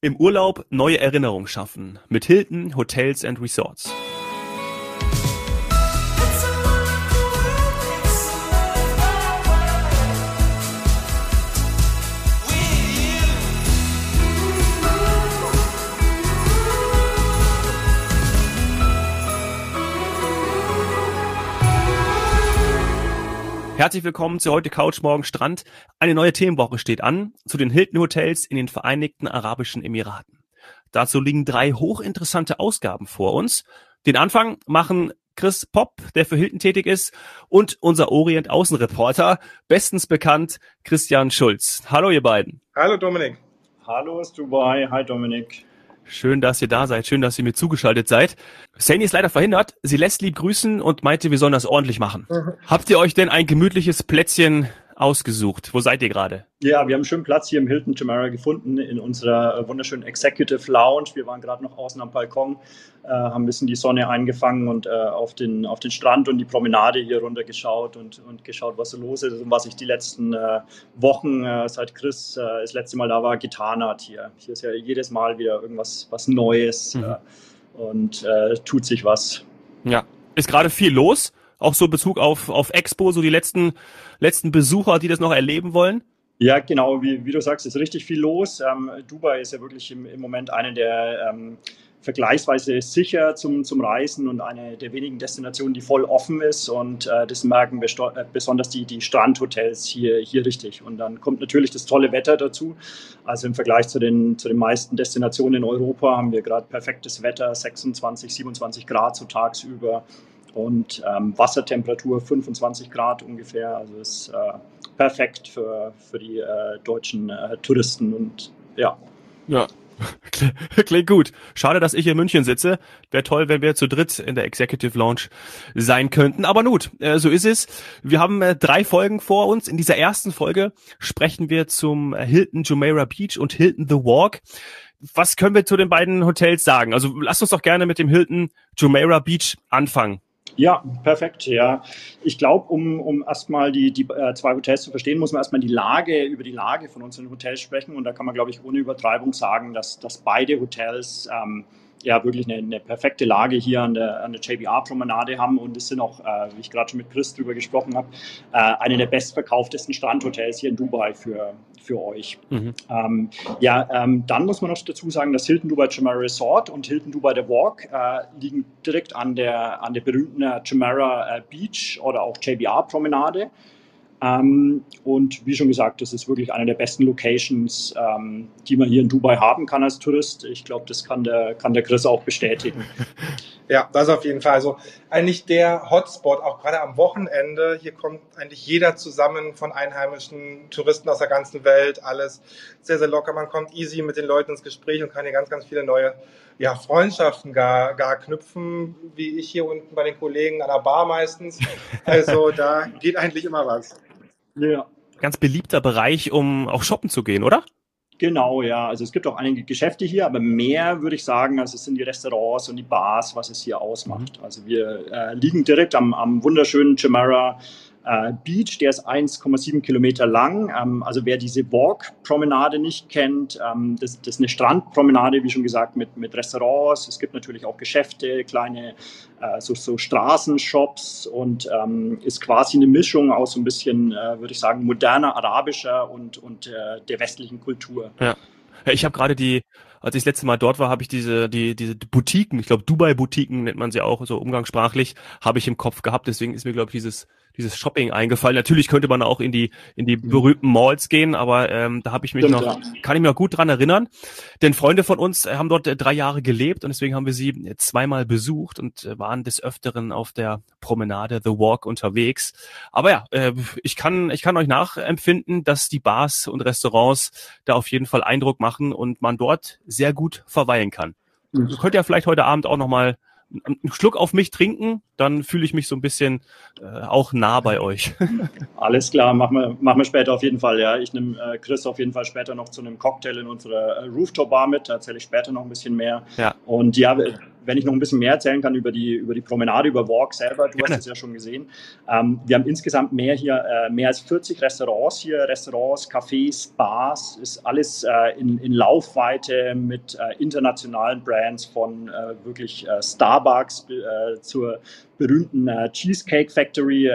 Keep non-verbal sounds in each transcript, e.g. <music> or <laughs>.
Im Urlaub neue Erinnerungen schaffen mit Hilton Hotels and Resorts. Herzlich willkommen zu heute Couch Morgen Strand. Eine neue Themenwoche steht an zu den Hilton Hotels in den Vereinigten Arabischen Emiraten. Dazu liegen drei hochinteressante Ausgaben vor uns. Den Anfang machen Chris Popp, der für Hilton tätig ist, und unser Orient-Außenreporter, bestens bekannt, Christian Schulz. Hallo, ihr beiden. Hallo, Dominik. Hallo aus Dubai. Hi, Dominik. Schön, dass ihr da seid. Schön, dass ihr mir zugeschaltet seid. Sani ist leider verhindert. Sie lässt lieb grüßen und meinte, wir sollen das ordentlich machen. Mhm. Habt ihr euch denn ein gemütliches Plätzchen ausgesucht? Wo seid ihr gerade? Ja, wir haben einen schönen Platz hier im Hilton Jumeirah gefunden, in unserer äh, wunderschönen Executive Lounge. Wir waren gerade noch außen am Balkon, äh, haben ein bisschen die Sonne eingefangen und äh, auf, den, auf den Strand und die Promenade hier runter geschaut und, und geschaut, was so los ist und was ich die letzten äh, Wochen, äh, seit Chris äh, das letzte Mal da war, getan hat hier. Hier ist ja jedes Mal wieder irgendwas was Neues mhm. und tut sich was. Ja, ist gerade viel los auch so Bezug auf, auf Expo, so die letzten, letzten Besucher, die das noch erleben wollen? Ja, genau, wie, wie du sagst, ist richtig viel los. Ähm, Dubai ist ja wirklich im, im Moment eine der ähm, vergleichsweise sicher zum, zum Reisen und eine der wenigen Destinationen, die voll offen ist. Und äh, das merken äh, besonders die, die Strandhotels hier, hier richtig. Und dann kommt natürlich das tolle Wetter dazu. Also im Vergleich zu den, zu den meisten Destinationen in Europa haben wir gerade perfektes Wetter, 26, 27 Grad so tagsüber und ähm, Wassertemperatur 25 Grad ungefähr. Also ist äh, perfekt für, für die äh, deutschen äh, Touristen und ja. Ja, <laughs> Klingt gut. Schade, dass ich in München sitze. Wäre toll, wenn wir zu dritt in der Executive Lounge sein könnten. Aber gut, äh, so ist es. Wir haben äh, drei Folgen vor uns. In dieser ersten Folge sprechen wir zum Hilton Jumeirah Beach und Hilton The Walk. Was können wir zu den beiden Hotels sagen? Also lasst uns doch gerne mit dem Hilton Jumeirah Beach anfangen. Ja, perfekt. Ja, ich glaube, um, um erstmal die, die äh, zwei Hotels zu verstehen, muss man erstmal die Lage, über die Lage von unseren Hotels sprechen. Und da kann man, glaube ich, ohne Übertreibung sagen, dass, dass beide Hotels ähm, ja wirklich eine, eine, perfekte Lage hier an der, an der JBR-Promenade haben und es sind auch, äh, wie ich gerade schon mit Chris drüber gesprochen habe, äh, eine der bestverkauftesten Strandhotels hier in Dubai für, für euch. Mhm. Ähm, ja, ähm, dann muss man noch dazu sagen, das Hilton Dubai Jumeirah Resort und Hilton Dubai The Walk äh, liegen direkt an der, an der berühmten Jumeirah äh, Beach oder auch JBR-Promenade. Ähm, und wie schon gesagt, das ist wirklich eine der besten Locations, ähm, die man hier in Dubai haben kann als Tourist. Ich glaube, das kann der, kann der Chris auch bestätigen. <laughs> Ja, das auf jeden Fall. Also eigentlich der Hotspot, auch gerade am Wochenende. Hier kommt eigentlich jeder zusammen von einheimischen Touristen aus der ganzen Welt. Alles sehr, sehr locker. Man kommt easy mit den Leuten ins Gespräch und kann hier ganz, ganz viele neue ja, Freundschaften gar, gar knüpfen, wie ich hier unten bei den Kollegen an der Bar meistens. <laughs> Also da geht eigentlich immer was. Ja. Ganz beliebter Bereich, um auch shoppen zu gehen, oder? Genau, ja. Also es gibt auch einige Geschäfte hier, aber mehr würde ich sagen, also es sind die Restaurants und die Bars, was es hier ausmacht. Mhm. Also wir äh, liegen direkt am, am wunderschönen Chimera äh, Beach, der ist 1,7 Kilometer lang. Ähm, also wer diese Walk-Promenade nicht kennt, ähm, das, das, ist eine Strandpromenade, wie schon gesagt, mit, mit Restaurants. Es gibt natürlich auch Geschäfte, kleine äh, so, so Straßenshops und ähm, ist quasi eine Mischung aus so ein bisschen, äh, würde ich sagen, moderner arabischer und, und äh, der westlichen Kultur. Ja. Ich habe gerade die, als ich das letzte Mal dort war, habe ich diese, die, diese Boutiquen, ich glaube Dubai-Boutiquen nennt man sie auch so umgangssprachlich, habe ich im Kopf gehabt. Deswegen ist mir, glaube ich, dieses dieses Shopping eingefallen. Natürlich könnte man auch in die in die mhm. berühmten Malls gehen, aber ähm, da habe ich mich Stimmt, noch, ja. kann ich mich noch gut dran erinnern. Denn Freunde von uns äh, haben dort äh, drei Jahre gelebt und deswegen haben wir sie äh, zweimal besucht und waren des Öfteren auf der Promenade The Walk unterwegs. Aber ja, äh, ich kann ich kann euch nachempfinden, dass die Bars und Restaurants da auf jeden Fall Eindruck machen und man dort sehr gut verweilen kann. Mhm. Könnt ihr vielleicht heute Abend auch noch mal einen Schluck auf mich trinken, dann fühle ich mich so ein bisschen äh, auch nah bei euch. <laughs> Alles klar, machen wir, machen wir später auf jeden Fall. Ja, ich nehme äh, Chris auf jeden Fall später noch zu einem Cocktail in unserer äh, Rooftop Bar mit. Da erzähle ich später noch ein bisschen mehr. Ja. Und ja, wenn ich noch ein bisschen mehr erzählen kann über die, über die Promenade, über Walk selber, du hast es ja schon gesehen. Ähm, wir haben insgesamt mehr hier, äh, mehr als 40 Restaurants hier, Restaurants, Cafés, Bars, ist alles äh, in, in Laufweite mit äh, internationalen Brands von äh, wirklich äh, Starbucks äh, zur berühmten Cheesecake Factory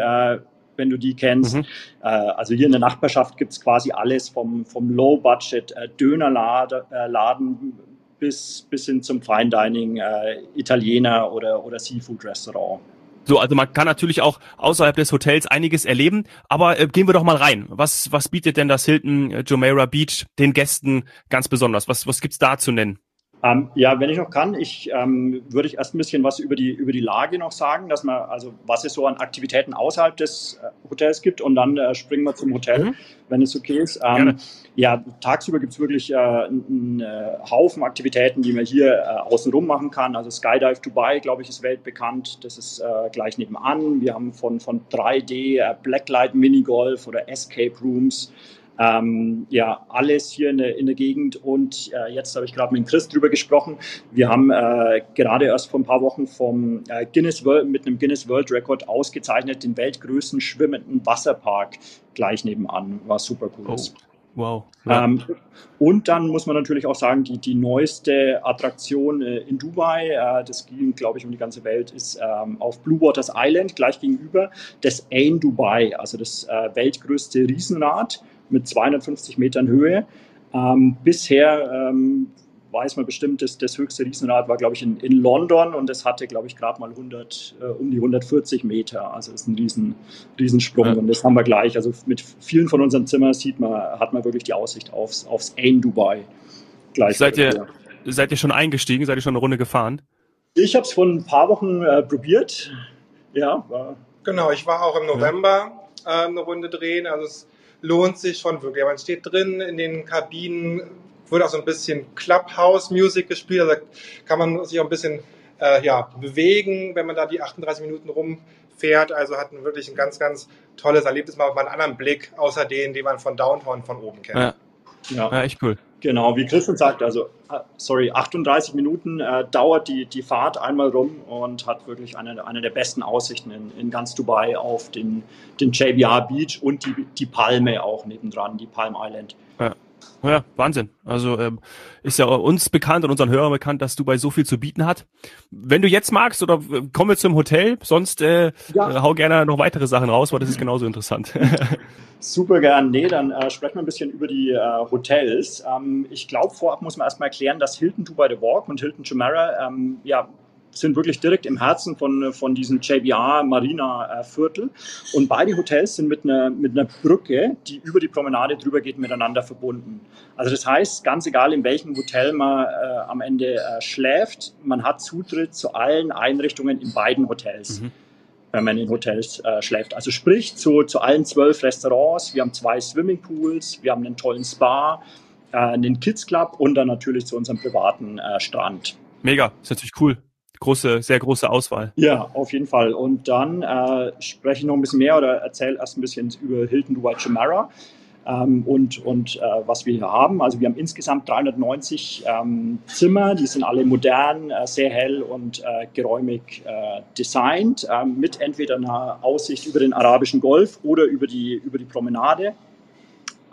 wenn du die kennst. Mhm. Also hier in der Nachbarschaft gibt es quasi alles vom, vom Low-Budget-Dönerladen bis, bis hin zum Fine Dining, äh, Italiener oder, oder Seafood-Restaurant. So, also man kann natürlich auch außerhalb des Hotels einiges erleben, aber äh, gehen wir doch mal rein. Was, was bietet denn das Hilton äh, Jumeirah Beach den Gästen ganz besonders? Was, was gibt's da zu nennen? Ähm, ja, wenn ich noch kann, ich ähm, würde ich erst ein bisschen was über die über die Lage noch sagen, dass man also was es so an Aktivitäten außerhalb des äh, Hotels gibt und dann äh, springen wir zum Hotel, mhm. wenn es okay ist. Ähm, ja, tagsüber gibt es wirklich äh, einen äh, Haufen Aktivitäten, die man hier äh, außenrum machen kann. Also Skydive Dubai, glaube ich, ist weltbekannt. Das ist äh, gleich nebenan. Wir haben von von 3D Blacklight Minigolf oder Escape Rooms. Ähm, ja, alles hier in der, in der Gegend. Und äh, jetzt habe ich gerade mit Chris drüber gesprochen. Wir haben äh, gerade erst vor ein paar Wochen vom äh, Guinness World, mit einem Guinness World Record ausgezeichnet, den weltgrößten schwimmenden Wasserpark gleich nebenan. War super cool. Oh. Wow. Ja. Ähm, und dann muss man natürlich auch sagen, die, die neueste Attraktion äh, in Dubai, äh, das ging, glaube ich, um die ganze Welt, ist ähm, auf Blue Waters Island, gleich gegenüber, das Ain Dubai, also das äh, weltgrößte Riesenrad mit 250 Metern Höhe. Ähm, bisher ähm, weiß man bestimmt, das, das höchste Riesenrad war, glaube ich, in, in London und das hatte, glaube ich, gerade mal 100, äh, um die 140 Meter. Also das ist ein riesen, Riesensprung ja. und das haben wir gleich. Also mit vielen von unseren Zimmern sieht man, hat man wirklich die Aussicht aufs, aufs Ain Dubai. Gleich seid, ihr, seid ihr schon eingestiegen? Seid ihr schon eine Runde gefahren? Ich habe es vor ein paar Wochen äh, probiert. Ja, war Genau, ich war auch im November ja. äh, eine Runde drehen. Also es lohnt sich schon wirklich. Man steht drin in den Kabinen, wird auch so ein bisschen Clubhouse-Music gespielt, also kann man sich auch ein bisschen äh, ja, bewegen, wenn man da die 38 Minuten rumfährt. Also hat man wirklich ein ganz, ganz tolles Erlebnis, mal einen anderen Blick, außer den, den man von Downtown von oben kennt. Ja, ja. ja echt cool. Genau, wie Christian sagt, also äh, sorry, 38 Minuten äh, dauert die, die Fahrt einmal rum und hat wirklich eine, eine der besten Aussichten in, in ganz Dubai auf den, den JBR Beach und die, die Palme auch nebendran, die Palm Island. Ja. Ja, Wahnsinn. Also ähm, ist ja uns bekannt und unseren Hörern bekannt, dass Dubai so viel zu bieten hat. Wenn du jetzt magst oder äh, kommen wir zum Hotel, sonst äh, ja. hau gerne noch weitere Sachen raus, weil das ist <laughs> genauso interessant. Super gern. Nee, dann äh, sprechen wir ein bisschen über die äh, Hotels. Ähm, ich glaube, vorab muss man erstmal erklären, dass Hilton Dubai The Walk und Hilton Jumeirah ähm, ja, sind wirklich direkt im Herzen von, von diesem JBR Marina äh, Viertel. Und beide Hotels sind mit einer, mit einer Brücke, die über die Promenade drüber geht, miteinander verbunden. Also das heißt, ganz egal in welchem Hotel man äh, am Ende äh, schläft, man hat Zutritt zu allen Einrichtungen in beiden Hotels. Mhm wenn man in Hotels äh, schläft. Also sprich zu, zu allen zwölf Restaurants. Wir haben zwei Swimmingpools, wir haben einen tollen Spa, äh, einen Kids Club und dann natürlich zu unserem privaten äh, Strand. Mega, ist natürlich cool große, sehr große Auswahl. Ja, auf jeden Fall. Und dann äh, spreche ich noch ein bisschen mehr oder erzähle erst ein bisschen über Hilton Dubai Chimera ähm, und, und äh, was wir hier haben. Also wir haben insgesamt 390 ähm, Zimmer, die sind alle modern, äh, sehr hell und äh, geräumig äh, designt, ähm, mit entweder einer Aussicht über den arabischen Golf oder über die, über die Promenade.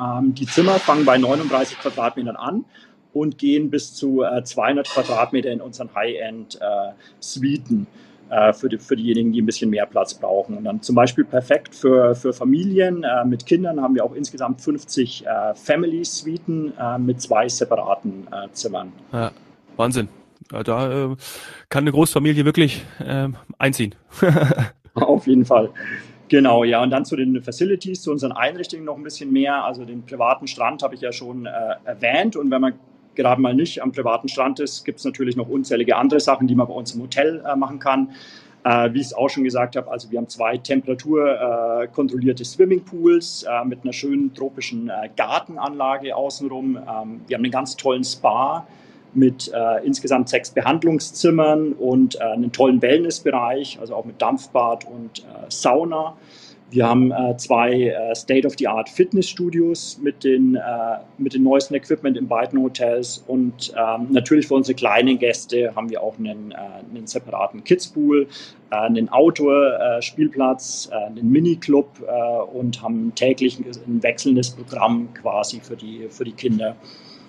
Ähm, die Zimmer fangen bei 39 Quadratmetern an und gehen bis zu äh, 200 Quadratmeter in unseren High-End-Suiten. Äh, für, die, für diejenigen, die ein bisschen mehr Platz brauchen. Und dann zum Beispiel perfekt für, für Familien äh, mit Kindern haben wir auch insgesamt 50 äh, Family-Suiten äh, mit zwei separaten äh, Zimmern. Ja, Wahnsinn. Ja, da äh, kann eine Großfamilie wirklich ähm, einziehen. <laughs> Auf jeden Fall. Genau, ja, und dann zu den Facilities, zu unseren Einrichtungen noch ein bisschen mehr. Also den privaten Strand habe ich ja schon äh, erwähnt. Und wenn man gerade mal nicht am privaten Strand ist, gibt es natürlich noch unzählige andere Sachen, die man bei uns im Hotel äh, machen kann. Äh, wie ich es auch schon gesagt habe, also wir haben zwei temperaturkontrollierte äh, Swimmingpools äh, mit einer schönen tropischen äh, Gartenanlage außenrum. Ähm, wir haben einen ganz tollen Spa mit äh, insgesamt sechs Behandlungszimmern und einen tollen Wellnessbereich, also auch mit Dampfbad und Sauna. Wir haben äh, zwei äh, State-of-the-Art Fitnessstudios mit, den, äh, mit dem neuesten Equipment in beiden Hotels und ähm, natürlich für unsere kleinen Gäste haben wir auch einen, äh, einen separaten Kids-Pool, äh, einen Outdoor-Spielplatz, äh, einen Mini-Club und haben täglich ein wechselndes Programm quasi für die, für die Kinder,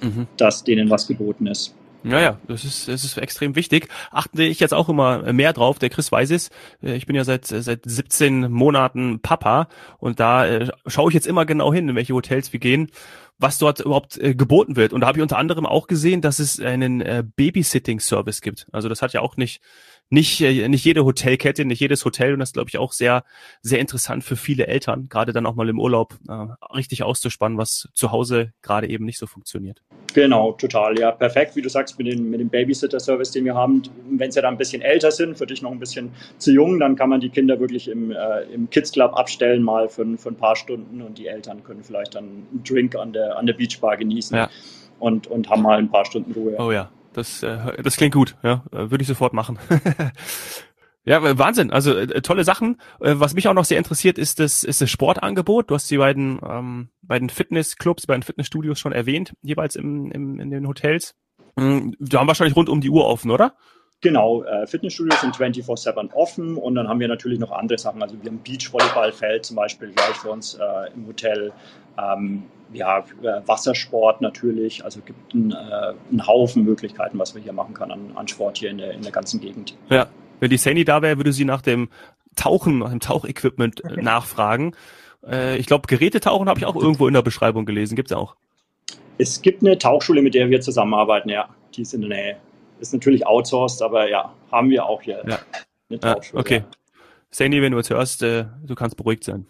mhm. dass denen was geboten ist. Ja, ja, das ist, das ist extrem wichtig. Achte ich jetzt auch immer mehr drauf. Der Chris weiß es. Äh, ich bin ja seit, seit 17 Monaten Papa und da äh, schaue ich jetzt immer genau hin, in welche Hotels wir gehen, was dort überhaupt äh, geboten wird. Und da habe ich unter anderem auch gesehen, dass es einen äh, Babysitting-Service gibt. Also das hat ja auch nicht nicht, äh, nicht jede Hotelkette, nicht jedes Hotel und das glaube ich auch sehr, sehr interessant für viele Eltern, gerade dann auch mal im Urlaub äh, richtig auszuspannen, was zu Hause gerade eben nicht so funktioniert. Genau, total, ja, perfekt, wie du sagst, mit, den, mit dem Babysitter-Service, den wir haben. Wenn sie dann ein bisschen älter sind, für dich noch ein bisschen zu jung, dann kann man die Kinder wirklich im, äh, im Kids Club abstellen, mal für, für ein paar Stunden und die Eltern können vielleicht dann einen Drink an der, an der Beachbar genießen ja. und, und haben mal ein paar Stunden Ruhe. Oh ja, das, äh, das klingt gut, ja. Äh, würde ich sofort machen. <laughs> ja, Wahnsinn. Also äh, tolle Sachen. Äh, was mich auch noch sehr interessiert, ist das, ist das Sportangebot. Du hast die beiden, ähm, beiden Fitnessclubs, beiden Fitnessstudios schon erwähnt, jeweils im, im, in den Hotels. Mhm, die haben wahrscheinlich rund um die Uhr offen, oder? Genau, äh, Fitnessstudios sind 24-7 offen und dann haben wir natürlich noch andere Sachen. Also wir haben Beachvolleyballfeld zum Beispiel gleich für uns äh, im Hotel. Ähm, ja, äh, Wassersport natürlich. Also gibt einen, äh, einen Haufen Möglichkeiten, was wir hier machen können an, an Sport hier in der, in der ganzen Gegend. Ja, wenn die Sandy da wäre, würde sie nach dem Tauchen, nach dem Tauchequipment okay. <laughs> nachfragen. Äh, ich glaube, Gerätetauchen habe ich auch irgendwo in der Beschreibung gelesen. Gibt es auch? Es gibt eine Tauchschule, mit der wir zusammenarbeiten, ja. Die ist in der Nähe. Ist natürlich outsourced, aber ja, haben wir auch hier. Ja. Ja, okay. Sandy, wenn du jetzt hörst, äh, du kannst beruhigt sein.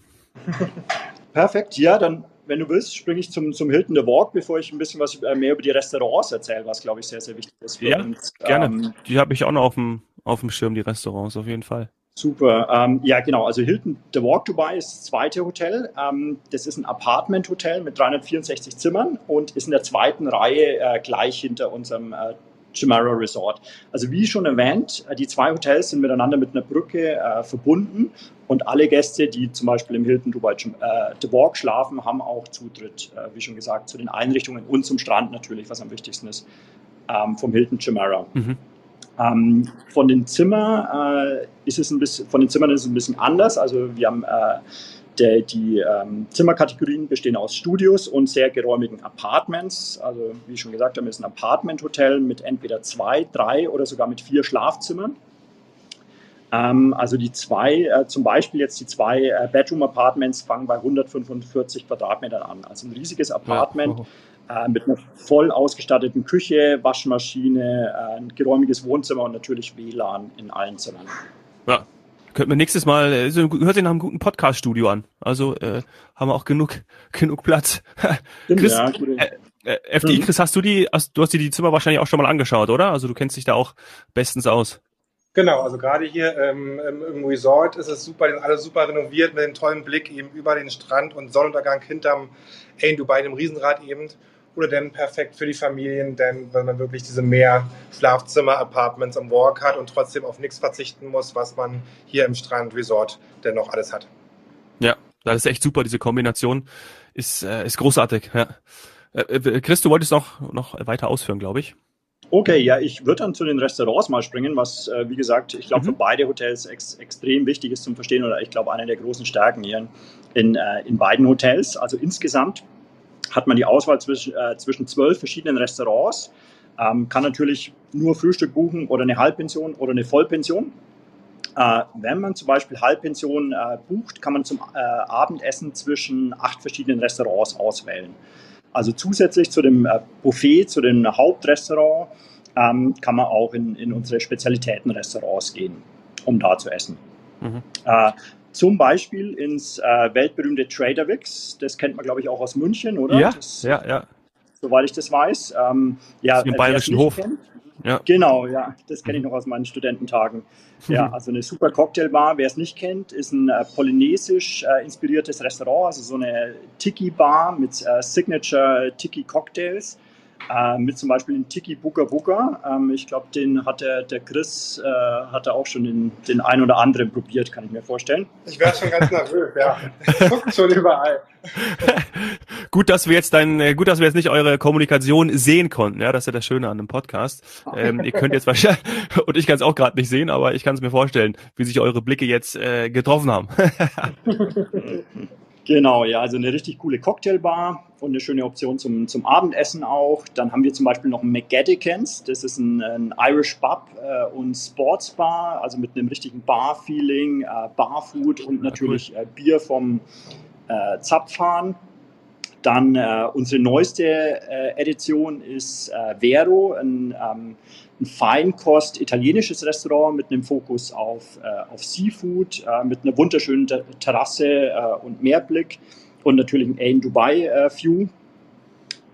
<laughs> Perfekt, ja, dann wenn du willst, springe ich zum, zum Hilton The Walk, bevor ich ein bisschen was äh, mehr über die Restaurants erzähle, was, glaube ich, sehr, sehr wichtig ist für ja, uns. gerne. Ähm, die habe ich auch noch auf dem, auf dem Schirm, die Restaurants, auf jeden Fall. Super. Ähm, ja, genau. Also Hilton The Walk Dubai ist das zweite Hotel. Ähm, das ist ein Apartment-Hotel mit 364 Zimmern und ist in der zweiten Reihe äh, gleich hinter unserem äh, Chimera Resort. Also wie schon erwähnt, äh, die zwei Hotels sind miteinander mit einer Brücke äh, verbunden und alle Gäste, die zum Beispiel im Hilton Dubai äh, The Walk schlafen, haben auch Zutritt, äh, wie schon gesagt, zu den Einrichtungen und zum Strand natürlich, was am wichtigsten ist, ähm, vom Hilton Chimera. Mhm. Ähm, von den Zimmern äh, ist es ein bisschen, von den Zimmern ist es ein bisschen anders. Also wir haben äh, der, die ähm, Zimmerkategorien bestehen aus Studios und sehr geräumigen Apartments. Also wie schon gesagt haben, ist ein Apartment-Hotel mit entweder zwei, drei oder sogar mit vier Schlafzimmern. Ähm, also die zwei, äh, zum Beispiel jetzt die zwei äh, Bedroom-Apartments fangen bei 145 Quadratmetern an. Also ein riesiges Apartment. Ja. Äh, mit einer voll ausgestatteten Küche, Waschmaschine, äh, ein geräumiges Wohnzimmer und natürlich WLAN in allen Zimmern. Ja, Könnten wir nächstes Mal, äh, hört sich nach einem guten Podcast-Studio an. Also äh, haben wir auch genug, <laughs> genug Platz. <laughs> Chris, ja, äh, äh, FDI, mhm. Chris, hast du die, hast, du hast dir die Zimmer wahrscheinlich auch schon mal angeschaut, oder? Also du kennst dich da auch bestens aus. Genau, also gerade hier ähm, im Resort ist es super, die sind alle super renoviert mit dem tollen Blick eben über den Strand und Sonnenuntergang hinterm Ain Dubai, dem Riesenrad eben oder denn perfekt für die Familien, denn wenn man wirklich diese mehr Schlafzimmer-Apartments am Walk hat und trotzdem auf nichts verzichten muss, was man hier im Strand-Resort dennoch alles hat. Ja, das ist echt super, diese Kombination ist, äh, ist großartig. Ja. Äh, äh Chris, du wolltest noch, noch weiter ausführen, glaube ich. Okay, ja, ich würde dann zu den Restaurants mal springen, was, äh, wie gesagt, ich glaube, mhm. für beide Hotels ex extrem wichtig ist zum Verstehen oder ich glaube, eine der großen Stärken hier in, äh, in beiden Hotels. Also insgesamt hat man die Auswahl zwischen, äh, zwischen zwölf verschiedenen Restaurants, ähm, kann natürlich nur Frühstück buchen oder eine Halbpension oder eine Vollpension. Äh, wenn man zum Beispiel Halbpension äh, bucht, kann man zum äh, Abendessen zwischen acht verschiedenen Restaurants auswählen. Also zusätzlich zu dem äh, Buffet, zu dem Hauptrestaurant, ähm, kann man auch in, in unsere Spezialitätenrestaurants gehen, um da zu essen. Mhm. Äh, zum Beispiel ins äh, weltberühmte Trader Wix. Das kennt man, glaube ich, auch aus München, oder? Ja, das, ja, ja. Soweit ich das weiß. Ähm, ja, Im Bayerischen Hof. Kennt, ja. Genau, ja, das kenne ich noch aus meinen Studententagen. <laughs> Ja, also eine super Cocktailbar, wer es nicht kennt, ist ein äh, polynesisch äh, inspiriertes Restaurant, also so eine Tiki-Bar mit äh, Signature Tiki-Cocktails. Äh, mit zum Beispiel dem Tiki Buka Buka. Ähm, ich glaube, den hat der, der Chris äh, hat er auch schon den, den ein oder anderen probiert, kann ich mir vorstellen. Ich wäre schon ganz nervös, ja. Guckt schon überall. <laughs> gut, dass wir jetzt dann, äh, gut, dass wir jetzt nicht eure Kommunikation sehen konnten. Ja, das ist ja das Schöne an dem Podcast. Ähm, ihr könnt jetzt wahrscheinlich, <laughs> und ich kann es auch gerade nicht sehen, aber ich kann es mir vorstellen, wie sich eure Blicke jetzt äh, getroffen haben. <laughs> Genau, ja, also eine richtig coole Cocktailbar und eine schöne Option zum, zum Abendessen auch. Dann haben wir zum Beispiel noch McGaddicans, das ist ein, ein Irish Pub äh, und Sportsbar, also mit einem richtigen Bar-Feeling, äh, Barfood und natürlich äh, Bier vom äh, Zapfhahn. Dann äh, unsere neueste äh, Edition ist äh, Vero, ein, ähm, ein Feinkost italienisches Restaurant mit einem Fokus auf, äh, auf Seafood, äh, mit einer wunderschönen Terrasse äh, und Meerblick und natürlich ein Ain Dubai View.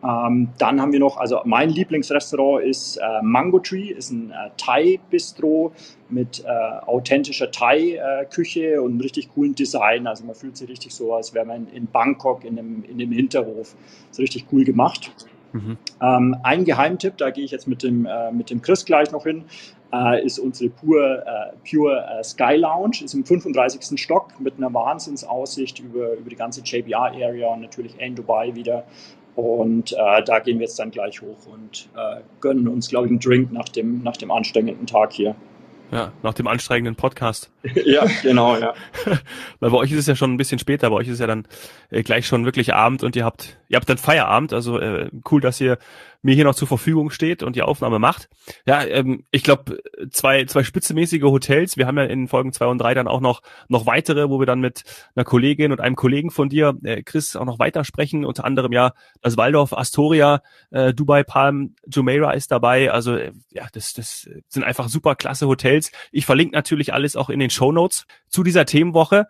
Ähm, dann haben wir noch, also mein Lieblingsrestaurant ist äh, Mango Tree, ist ein äh, Thai-Bistro mit äh, authentischer Thai-Küche äh, und einem richtig coolen Design. Also man fühlt sich richtig so, als wäre man in Bangkok in dem, in dem Hinterhof. ist richtig cool gemacht. Mhm. Ähm, ein Geheimtipp, da gehe ich jetzt mit dem, äh, mit dem Chris gleich noch hin, äh, ist unsere Pure, Pure Sky Lounge, ist im 35. Stock mit einer Wahnsinnsaussicht über, über die ganze JBR-Area und natürlich Ain Dubai wieder. Und äh, da gehen wir jetzt dann gleich hoch und äh, gönnen uns, glaube ich, einen Drink nach dem, nach dem anstrengenden Tag hier. Ja, nach dem anstrengenden Podcast. <laughs> ja, genau, ja. <laughs> Weil bei euch ist es ja schon ein bisschen später, bei euch ist es ja dann äh, gleich schon wirklich Abend und ihr habt, ihr habt dann Feierabend. Also äh, cool, dass ihr mir hier noch zur Verfügung steht und die Aufnahme macht. Ja, ähm, ich glaube, zwei, zwei spitzemäßige Hotels. Wir haben ja in Folgen zwei und drei dann auch noch, noch weitere, wo wir dann mit einer Kollegin und einem Kollegen von dir, äh, Chris, auch noch weiter sprechen. Unter anderem ja das Waldorf Astoria, äh, Dubai Palm, Jumeirah ist dabei. Also äh, ja, das, das sind einfach super klasse Hotels. Ich verlinke natürlich alles auch in den Show Notes zu dieser Themenwoche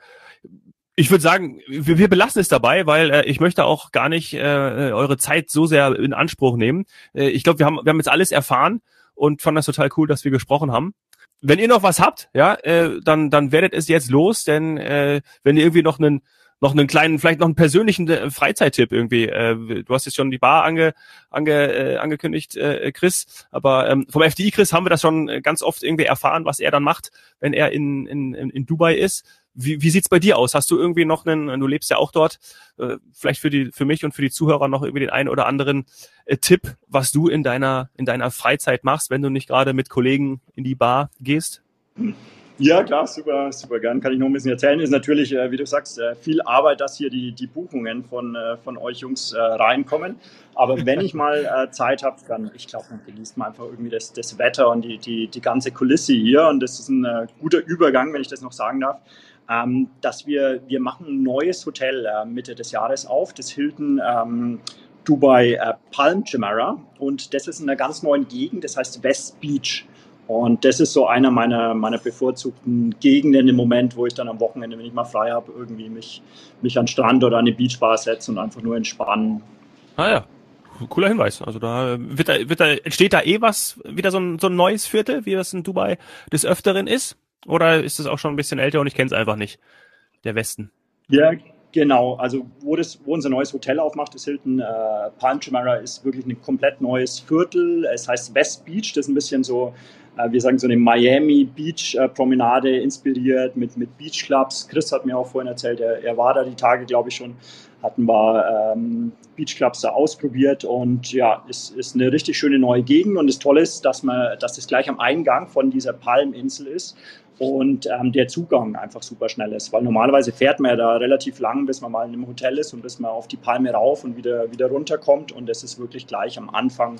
ich würde sagen, wir, wir belassen es dabei, weil äh, ich möchte auch gar nicht äh, eure Zeit so sehr in Anspruch nehmen. Äh, ich glaube, wir haben, wir haben jetzt alles erfahren und fand das total cool, dass wir gesprochen haben. Wenn ihr noch was habt, ja, äh, dann, dann werdet es jetzt los, denn äh, wenn ihr irgendwie noch einen noch einen kleinen, vielleicht noch einen persönlichen äh, Freizeittipp irgendwie. Äh, du hast jetzt schon die Bar ange, ange, äh, angekündigt, Chris, aber ähm, vom FDI Chris haben wir das schon ganz oft irgendwie erfahren, was er dann macht, wenn er in, in, in Dubai ist. Wie, wie sieht's bei dir aus? Hast du irgendwie noch einen, du lebst ja auch dort, vielleicht für die, für mich und für die Zuhörer noch irgendwie den einen oder anderen Tipp, was du in deiner, in deiner Freizeit machst, wenn du nicht gerade mit Kollegen in die Bar gehst? Ja, klar, super, super gern. Kann ich noch ein bisschen erzählen. Ist natürlich, äh, wie du sagst, äh, viel Arbeit, dass hier die, die Buchungen von, äh, von euch Jungs reinkommen. Aber <laughs> wenn ich mal Zeit habe, dann, ich glaube, dann genießt man einfach irgendwie das, das Wetter und die, die, die ganze Kulisse hier. Und das ist ein guter Übergang, wenn ich das noch sagen darf ähm, dass wir, wir machen ein neues Hotel äh, Mitte des Jahres auf, das Hilton ähm, Dubai äh, Palm Jumeirah und das ist in einer ganz neuen Gegend, das heißt West Beach. Und das ist so einer meiner, meiner bevorzugten Gegenden im Moment, wo ich dann am Wochenende, wenn ich mal frei habe, irgendwie mich, mich an den Strand oder an eine Beachbar setze und einfach nur entspannen. Ah ja, cooler Hinweis. Also da wird da, wird da, entsteht da eh was, wieder so ein, so ein neues Viertel, wie das in Dubai des Öfteren ist? Oder ist es auch schon ein bisschen älter und ich kenne es einfach nicht, der Westen? Ja, genau. Also wo, das, wo unser neues Hotel aufmacht, das Hilton äh, Palm Jumeirah, ist wirklich ein komplett neues Viertel. Es heißt West Beach. Das ist ein bisschen so, wir sagen so eine Miami Beach äh, Promenade inspiriert mit, mit Beach Clubs. Chris hat mir auch vorhin erzählt, er, er war da die Tage, glaube ich, schon hatten wir ähm, Beachclubs da ausprobiert und ja, es ist eine richtig schöne neue Gegend und das Tolle ist, dass man, dass das gleich am Eingang von dieser Palminsel ist und ähm, der Zugang einfach super schnell ist. Weil normalerweise fährt man ja da relativ lang, bis man mal in einem Hotel ist und bis man auf die Palme rauf und wieder, wieder runterkommt. Und das ist wirklich gleich am Anfang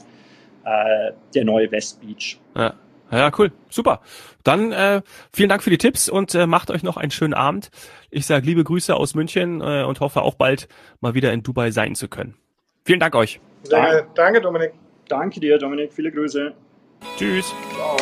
äh, der neue West Beach. Ja. Ja, cool. Super. Dann äh, vielen Dank für die Tipps und äh, macht euch noch einen schönen Abend. Ich sage liebe Grüße aus München äh, und hoffe auch bald mal wieder in Dubai sein zu können. Vielen Dank euch. Danke, danke Dominik. Danke dir, Dominik. Viele Grüße. Tschüss. Ciao.